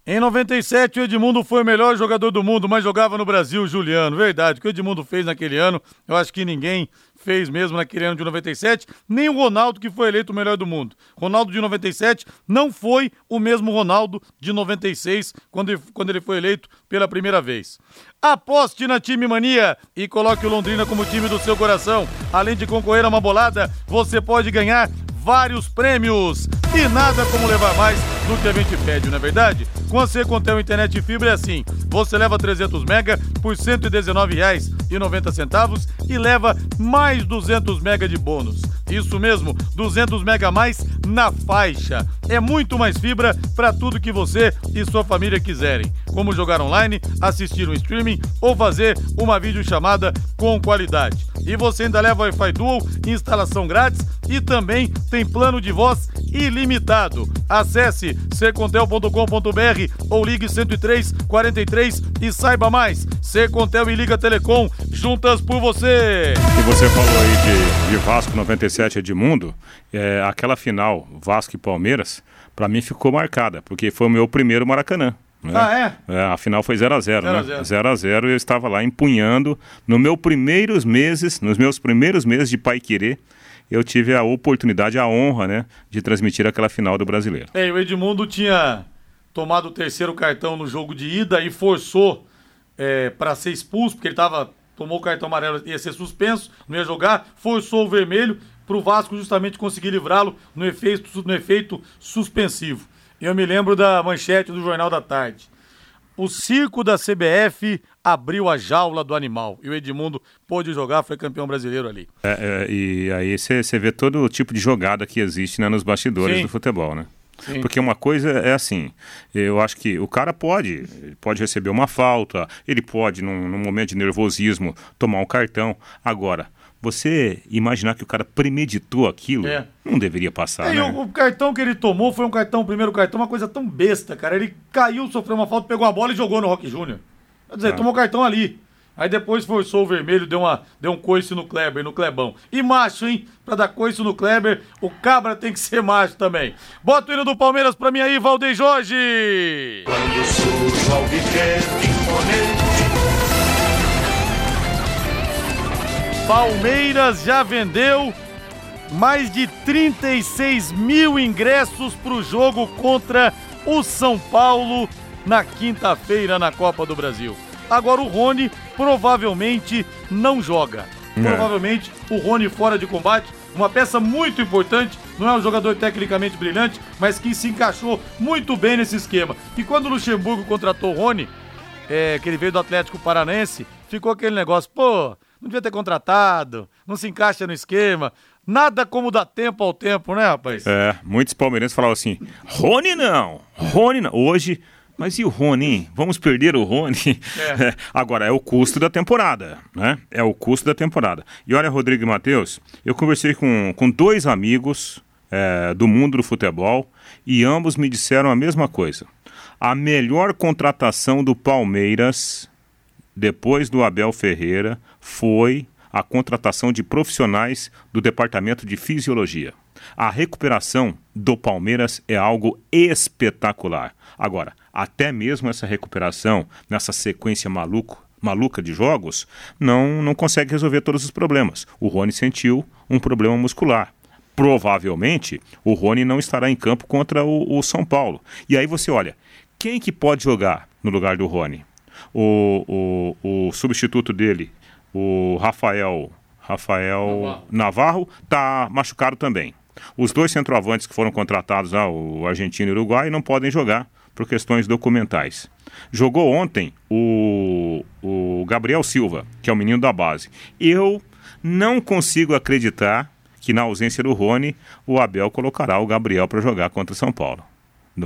Em 97, o Edmundo foi o melhor jogador do mundo, mas jogava no Brasil, Juliano. Verdade, o que o Edmundo fez naquele ano, eu acho que ninguém fez mesmo naquele ano de 97, nem o Ronaldo que foi eleito o melhor do mundo. Ronaldo de 97 não foi o mesmo Ronaldo de 96, quando ele, quando ele foi eleito pela primeira vez. Aposte na Time Mania e coloque o Londrina como time do seu coração. Além de concorrer a uma bolada, você pode ganhar vários prêmios. E nada como levar mais do que a gente pede, não é verdade? Com a Secontel Internet Fibra é assim, você leva 300 mega por R$ 119,90 e leva mais 200 mega de bônus. Isso mesmo, 200 mega mais na faixa. É muito mais fibra para tudo que você e sua família quiserem, como jogar online, assistir um streaming ou fazer uma videochamada com qualidade. E você ainda leva Wi-Fi Dual, instalação grátis e também tem plano de voz ilimitado. Acesse secontel.com.br ou ligue 103 43 e saiba mais. Secontel e Liga Telecom, juntas por você. E você falou aí de, de Vasco 97 Edmundo, é, aquela final Vasco e Palmeiras, para mim ficou marcada, porque foi o meu primeiro Maracanã. Né? Ah, é? é? A final foi 0x0, né? 0x0 e eu estava lá empunhando. No meus primeiros meses, nos meus primeiros meses de Pai Querer, eu tive a oportunidade, a honra, né, de transmitir aquela final do brasileiro. É, o Edmundo tinha tomado o terceiro cartão no jogo de ida e forçou é, para ser expulso, porque ele tava, tomou o cartão amarelo, ia ser suspenso, não ia jogar, forçou o vermelho para o Vasco justamente conseguir livrá-lo no efeito, no efeito suspensivo. Eu me lembro da manchete do Jornal da Tarde. O circo da CBF abriu a jaula do animal. E o Edmundo pôde jogar, foi campeão brasileiro ali. É, é, e aí você vê todo o tipo de jogada que existe né, nos bastidores Sim. do futebol, né? Sim. Porque uma coisa é assim, eu acho que o cara pode, pode receber uma falta, ele pode, num, num momento de nervosismo, tomar um cartão. Agora, você imaginar que o cara premeditou aquilo, é. não deveria passar, é, né? O, o, cartão que ele tomou foi um cartão, o primeiro cartão, uma coisa tão besta, cara. Ele caiu, sofreu uma falta, pegou a bola e jogou no Rock Júnior. Quer dizer, ah. tomou cartão ali. Aí depois forçou o vermelho, deu, uma, deu um coice no Kleber, no Clebão. E macho, hein? Pra dar coice no Kleber, o cabra tem que ser macho também. Bota o hino do Palmeiras pra mim aí, Valdeir Jorge! Quando surge imponente Palmeiras já vendeu mais de 36 mil ingressos para o jogo contra o São Paulo na quinta-feira na Copa do Brasil. Agora o Rony provavelmente não joga. É. Provavelmente o Rony fora de combate, uma peça muito importante, não é um jogador tecnicamente brilhante, mas que se encaixou muito bem nesse esquema. E quando o Luxemburgo contratou o Rony, é, que ele veio do Atlético Paranense, ficou aquele negócio, pô, não devia ter contratado, não se encaixa no esquema. Nada como dar tempo ao tempo, né, rapaz? É, muitos palmeirenses falavam assim: Rony não, Rony não. Hoje, mas e o Rony? Vamos perder o Rony? É. (laughs) Agora, é o custo da temporada, né? É o custo da temporada. E olha, Rodrigo e Matheus, eu conversei com, com dois amigos é, do mundo do futebol e ambos me disseram a mesma coisa. A melhor contratação do Palmeiras depois do Abel Ferreira, foi a contratação de profissionais do Departamento de Fisiologia. A recuperação do Palmeiras é algo espetacular. Agora, até mesmo essa recuperação, nessa sequência maluco, maluca de jogos, não, não consegue resolver todos os problemas. O Rony sentiu um problema muscular. Provavelmente, o Rony não estará em campo contra o, o São Paulo. E aí você olha, quem que pode jogar no lugar do Rony? O, o, o substituto dele, o Rafael, Rafael Navarro, está machucado também. Os dois centroavantes que foram contratados, ah, o argentino e o uruguai, não podem jogar por questões documentais. Jogou ontem o, o Gabriel Silva, que é o menino da base. Eu não consigo acreditar que na ausência do Rony, o Abel colocará o Gabriel para jogar contra o São Paulo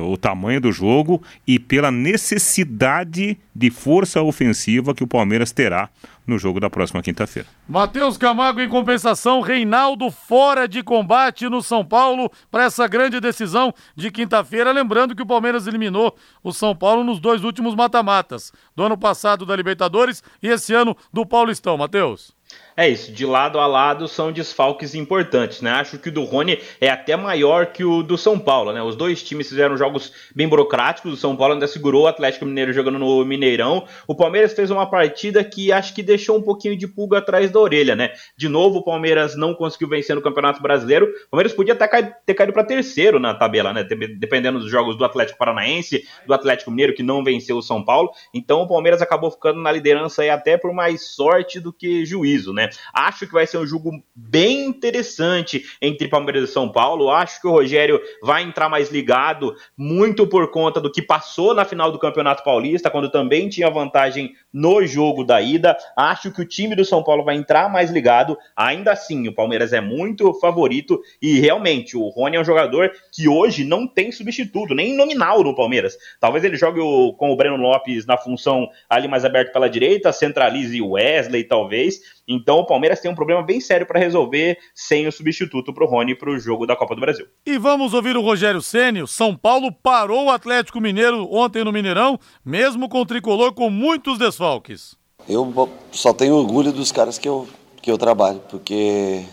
o tamanho do jogo e pela necessidade de força ofensiva que o Palmeiras terá no jogo da próxima quinta-feira. Matheus Camargo em compensação, Reinaldo fora de combate no São Paulo para essa grande decisão de quinta-feira. Lembrando que o Palmeiras eliminou o São Paulo nos dois últimos mata-matas, do ano passado da Libertadores e esse ano do Paulistão, Matheus. É isso, de lado a lado são desfalques importantes, né? Acho que o do Rony é até maior que o do São Paulo, né? Os dois times fizeram jogos bem burocráticos, o São Paulo ainda segurou o Atlético Mineiro jogando no Mineirão. O Palmeiras fez uma partida que acho que deixou um pouquinho de pulga atrás da orelha, né? De novo, o Palmeiras não conseguiu vencer no Campeonato Brasileiro. O Palmeiras podia até ter caído para terceiro na tabela, né? Dependendo dos jogos do Atlético Paranaense, do Atlético Mineiro, que não venceu o São Paulo. Então o Palmeiras acabou ficando na liderança aí até por mais sorte do que juízo, né? Acho que vai ser um jogo bem interessante entre Palmeiras e São Paulo. Acho que o Rogério vai entrar mais ligado, muito por conta do que passou na final do Campeonato Paulista, quando também tinha vantagem no jogo da ida. Acho que o time do São Paulo vai entrar mais ligado. Ainda assim, o Palmeiras é muito favorito e realmente o Rony é um jogador que hoje não tem substituto, nem nominal no Palmeiras. Talvez ele jogue o, com o Breno Lopes na função ali mais aberto pela direita, centralize o Wesley, talvez. Então o Palmeiras tem um problema bem sério para resolver sem o substituto para o Rony para o jogo da Copa do Brasil. E vamos ouvir o Rogério Ceni. São Paulo parou o Atlético Mineiro ontem no Mineirão, mesmo com o tricolor com muitos desfalques. Eu só tenho orgulho dos caras que eu, que eu trabalho, porque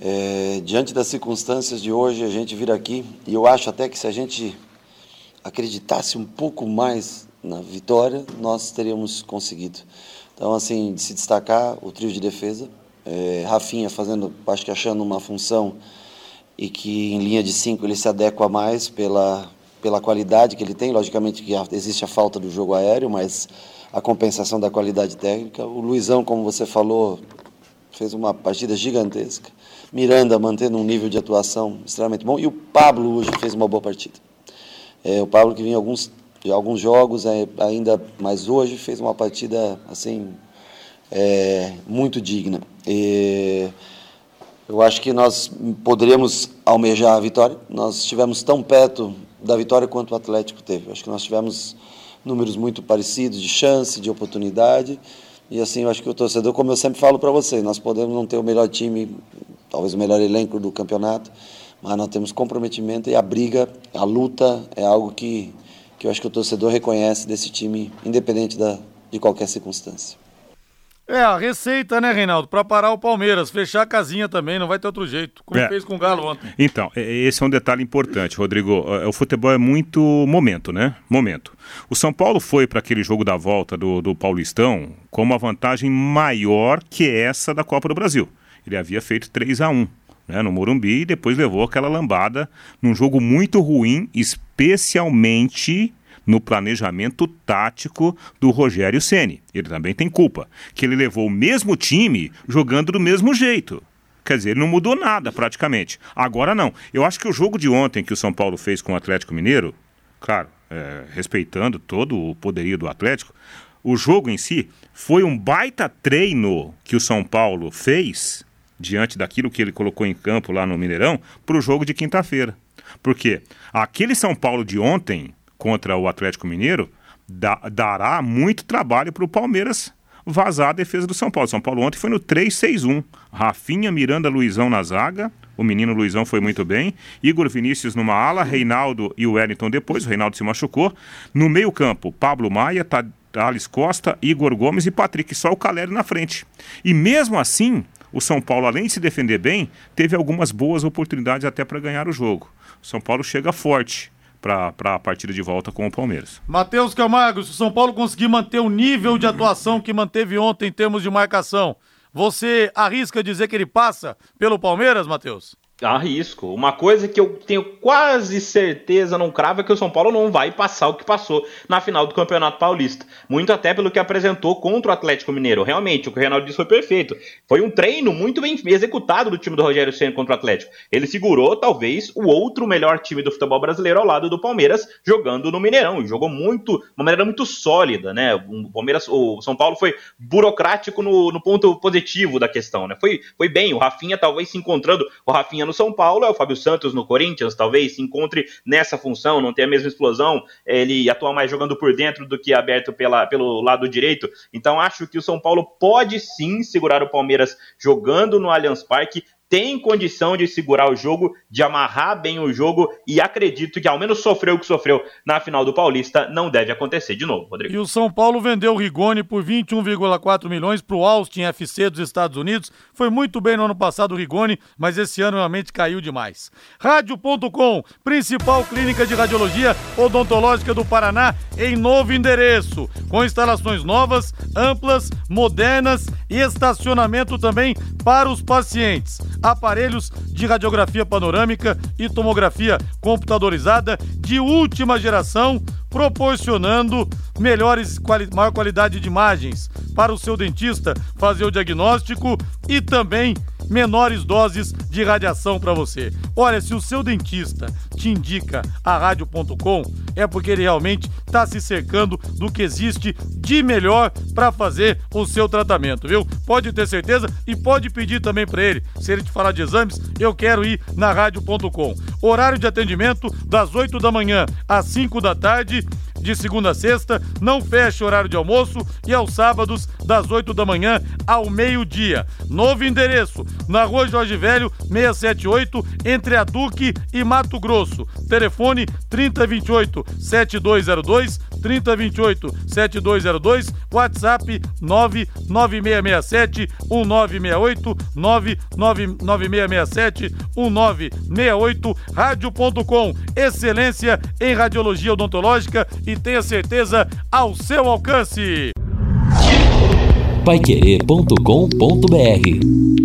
é, diante das circunstâncias de hoje, a gente vir aqui, e eu acho até que se a gente acreditasse um pouco mais na vitória, nós teríamos conseguido. Então, assim, de se destacar o trio de defesa, é, Rafinha fazendo, acho que achando uma função e que em linha de cinco ele se adequa mais pela, pela qualidade que ele tem. Logicamente que existe a falta do jogo aéreo, mas a compensação da qualidade técnica. O Luizão, como você falou, fez uma partida gigantesca. Miranda mantendo um nível de atuação extremamente bom. E o Pablo hoje fez uma boa partida. É, o Pablo que vinha alguns de alguns jogos é, ainda, mas hoje fez uma partida assim é, muito digna. E eu acho que nós poderíamos almejar a vitória. Nós estivemos tão perto da vitória quanto o Atlético teve. Eu acho que nós tivemos números muito parecidos de chance, de oportunidade. E assim, eu acho que o torcedor, como eu sempre falo para vocês, nós podemos não ter o melhor time, talvez o melhor elenco do campeonato, mas nós temos comprometimento e a briga, a luta é algo que que eu acho que o torcedor reconhece desse time, independente da, de qualquer circunstância. É, a receita, né, Reinaldo? Para parar o Palmeiras, fechar a casinha também, não vai ter outro jeito, como é. fez com o Galo ontem. Então, esse é um detalhe importante, Rodrigo. O futebol é muito momento, né? Momento. O São Paulo foi para aquele jogo da volta do, do Paulistão com uma vantagem maior que essa da Copa do Brasil. Ele havia feito 3 a 1 né, no Morumbi e depois levou aquela lambada num jogo muito ruim, especialmente no planejamento tático do Rogério Ceni. Ele também tem culpa, que ele levou o mesmo time jogando do mesmo jeito. Quer dizer, ele não mudou nada praticamente. Agora não. Eu acho que o jogo de ontem que o São Paulo fez com o Atlético Mineiro, claro, é, respeitando todo o poderio do Atlético, o jogo em si foi um baita treino que o São Paulo fez diante daquilo que ele colocou em campo lá no Mineirão, para o jogo de quinta-feira. Porque aquele São Paulo de ontem contra o Atlético Mineiro da, dará muito trabalho para o Palmeiras vazar a defesa do São Paulo. São Paulo ontem foi no 3-6-1. Rafinha, Miranda, Luizão na zaga. O menino Luizão foi muito bem. Igor Vinícius numa ala, Reinaldo e o Wellington depois. O Reinaldo se machucou. No meio-campo, Pablo Maia, Thales Costa, Igor Gomes e Patrick. Só o Caleri na frente. E mesmo assim, o São Paulo, além de se defender bem, teve algumas boas oportunidades até para ganhar o jogo. O São Paulo chega forte para a partida de volta com o Palmeiras. Matheus Camargo, se o São Paulo conseguir manter o nível de atuação que manteve ontem em termos de marcação, você arrisca dizer que ele passa pelo Palmeiras, Matheus? Arrisco. Uma coisa que eu tenho quase certeza, não cravo, é que o São Paulo não vai passar o que passou na final do Campeonato Paulista. Muito até pelo que apresentou contra o Atlético Mineiro. Realmente, o que o Reinaldo disse foi perfeito. Foi um treino muito bem executado do time do Rogério Senna contra o Atlético. Ele segurou, talvez, o outro melhor time do futebol brasileiro ao lado do Palmeiras, jogando no Mineirão. E jogou muito, uma maneira muito sólida, né? O Palmeiras, o São Paulo foi burocrático no, no ponto positivo da questão, né? Foi, foi bem. O Rafinha talvez se encontrando. O Rafinha no São Paulo é o Fábio Santos no Corinthians, talvez se encontre nessa função, não tem a mesma explosão, ele atua mais jogando por dentro do que aberto pela, pelo lado direito. Então acho que o São Paulo pode sim segurar o Palmeiras jogando no Allianz Parque, tem condição de segurar o jogo, de amarrar bem o jogo e acredito que ao menos sofreu o que sofreu na final do Paulista, não deve acontecer de novo, Rodrigo. E o São Paulo vendeu o Rigoni por 21,4 milhões para o Austin FC dos Estados Unidos. Foi muito bem no ano passado o Rigoni, mas esse ano realmente caiu demais. Rádio.com, principal clínica de radiologia odontológica do Paraná, em novo endereço, com instalações novas, amplas, modernas e estacionamento também para os pacientes aparelhos de radiografia panorâmica e tomografia computadorizada de última geração, proporcionando melhores quali maior qualidade de imagens para o seu dentista fazer o diagnóstico e também menores doses de radiação para você. Olha, se o seu dentista te indica a rádio.com, é porque ele realmente está se cercando do que existe de melhor para fazer o seu tratamento, viu? Pode ter certeza e pode pedir também para ele. Se ele te falar de exames, eu quero ir na rádio.com. Horário de atendimento das 8 da manhã às 5 da tarde de segunda a sexta, não fecha horário de almoço e aos sábados, das 8 da manhã ao meio-dia. Novo endereço, na rua Jorge Velho, 678, entre a Duque e Mato Grosso. Telefone 3028 7202, 3028 7202, WhatsApp 99667 1968, 99667 1968, rádio.com, excelência em radiologia odontológica e tenha certeza ao seu alcance. Paiquerê.com.br